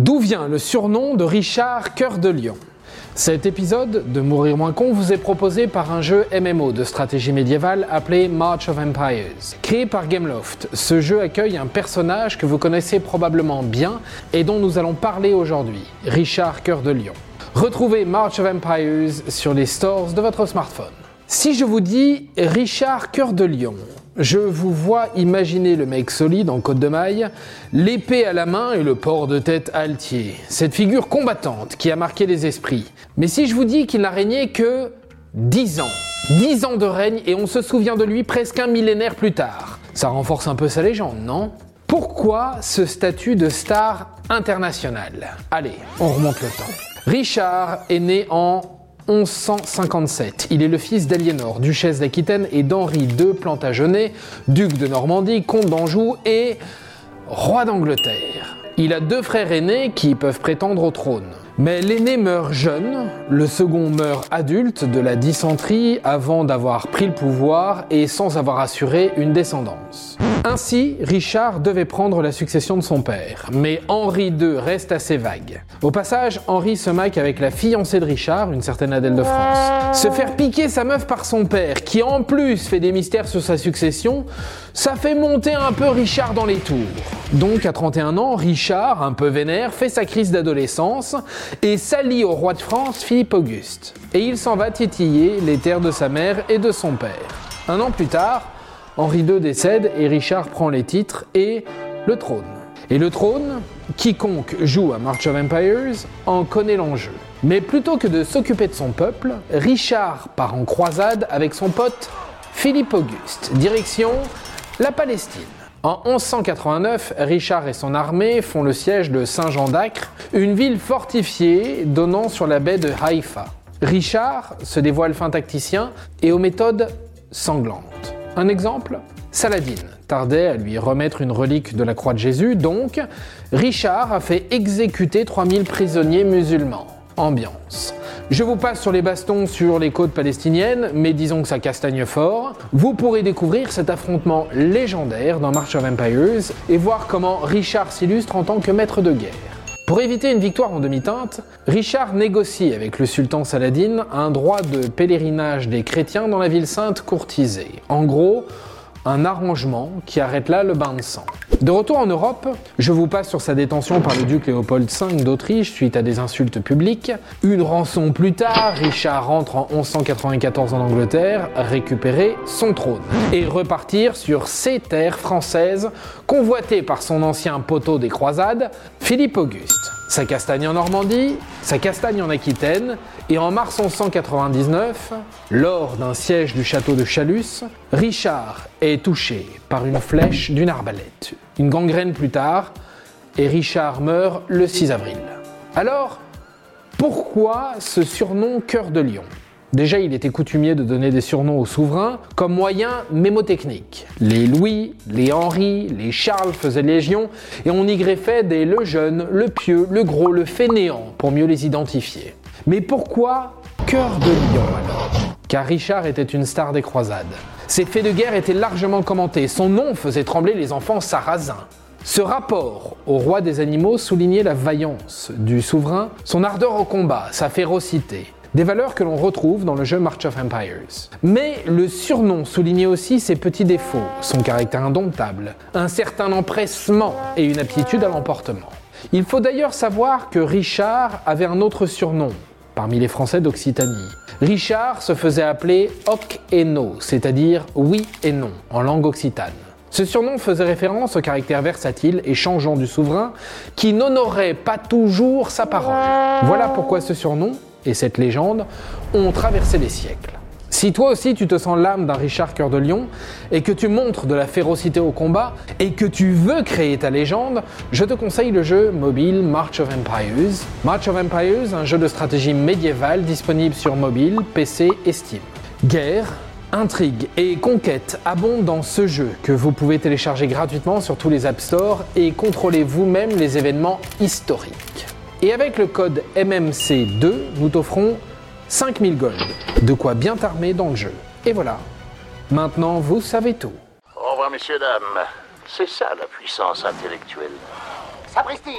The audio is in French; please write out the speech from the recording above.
D'où vient le surnom de Richard Cœur de Lion? Cet épisode de Mourir moins con vous est proposé par un jeu MMO de stratégie médiévale appelé March of Empires. Créé par Gameloft, ce jeu accueille un personnage que vous connaissez probablement bien et dont nous allons parler aujourd'hui, Richard Cœur de Lion. Retrouvez March of Empires sur les stores de votre smartphone. Si je vous dis Richard Cœur de Lion, je vous vois imaginer le mec solide en côte de maille, l'épée à la main et le port de tête altier. Cette figure combattante qui a marqué les esprits. Mais si je vous dis qu'il n'a régné que 10 ans, 10 ans de règne et on se souvient de lui presque un millénaire plus tard, ça renforce un peu sa légende, non? Pourquoi ce statut de star international? Allez, on remonte le temps. Richard est né en 1157. Il est le fils d'Aliénor, duchesse d'Aquitaine, et d'Henri II Plantagenet, duc de Normandie, comte d'Anjou et roi d'Angleterre. Il a deux frères aînés qui peuvent prétendre au trône. Mais l'aîné meurt jeune, le second meurt adulte de la dysenterie avant d'avoir pris le pouvoir et sans avoir assuré une descendance. Ainsi, Richard devait prendre la succession de son père, mais Henri II reste assez vague. Au passage, Henri se maque avec la fiancée de Richard, une certaine Adèle de France. Se faire piquer sa meuf par son père, qui en plus fait des mystères sur sa succession, ça fait monter un peu Richard dans les tours. Donc à 31 ans, Richard, un peu vénère, fait sa crise d'adolescence et s'allie au roi de France, Philippe Auguste. Et il s'en va titiller les terres de sa mère et de son père. Un an plus tard, Henri II décède et Richard prend les titres et le trône. Et le trône, quiconque joue à March of Empires en connaît l'enjeu. Mais plutôt que de s'occuper de son peuple, Richard part en croisade avec son pote Philippe Auguste, direction la Palestine. En 1189, Richard et son armée font le siège de Saint-Jean d'Acre, une ville fortifiée donnant sur la baie de Haïfa. Richard se dévoile fin tacticien et aux méthodes sanglantes. Un exemple Saladin tardait à lui remettre une relique de la croix de Jésus, donc Richard a fait exécuter 3000 prisonniers musulmans. Ambiance. Je vous passe sur les bastons sur les côtes palestiniennes, mais disons que ça castagne fort. Vous pourrez découvrir cet affrontement légendaire dans March of Empires et voir comment Richard s'illustre en tant que maître de guerre. Pour éviter une victoire en demi-teinte, Richard négocie avec le sultan Saladin un droit de pèlerinage des chrétiens dans la ville sainte courtisée. En gros, un arrangement qui arrête là le bain de sang. De retour en Europe, je vous passe sur sa détention par le duc Léopold V d'Autriche suite à des insultes publiques. Une rançon plus tard, Richard rentre en 1194 en Angleterre, récupérer son trône et repartir sur ses terres françaises convoitées par son ancien poteau des croisades, Philippe Auguste. Sa castagne en Normandie, sa castagne en Aquitaine, et en mars 1199, lors d'un siège du château de Chalus, Richard est touché par une flèche d'une arbalète. Une gangrène plus tard, et Richard meurt le 6 avril. Alors, pourquoi ce surnom cœur de lion? Déjà, il était coutumier de donner des surnoms aux souverains comme moyen mémotechnique. Les Louis, les Henri, les Charles faisaient légion et on y greffait des le jeune, le pieux, le gros, le fainéant pour mieux les identifier. Mais pourquoi cœur de lion alors? Car Richard était une star des croisades. Ses faits de guerre étaient largement commentés, son nom faisait trembler les enfants sarrasins. Ce rapport au roi des animaux soulignait la vaillance du souverain, son ardeur au combat, sa férocité. Des valeurs que l'on retrouve dans le jeu March of Empires. Mais le surnom soulignait aussi ses petits défauts, son caractère indomptable, un certain empressement et une aptitude à l'emportement. Il faut d'ailleurs savoir que Richard avait un autre surnom parmi les Français d'Occitanie. Richard se faisait appeler Hoc et No, c'est-à-dire oui et non en langue occitane. Ce surnom faisait référence au caractère versatile et changeant du souverain qui n'honorait pas toujours sa parole. Voilà pourquoi ce surnom et cette légende ont traversé les siècles. Si toi aussi tu te sens l'âme d'un Richard Cœur de Lion et que tu montres de la férocité au combat et que tu veux créer ta légende, je te conseille le jeu mobile March of Empires. March of Empires, un jeu de stratégie médiévale disponible sur mobile, PC et Steam. Guerre, intrigue et conquête abondent dans ce jeu que vous pouvez télécharger gratuitement sur tous les App Store et contrôler vous-même les événements historiques. Et avec le code MMC2, nous t'offrons 5000 gold, de quoi bien t'armer dans le jeu. Et voilà, maintenant vous savez tout. Au revoir, messieurs, dames. C'est ça la puissance intellectuelle. Sapristi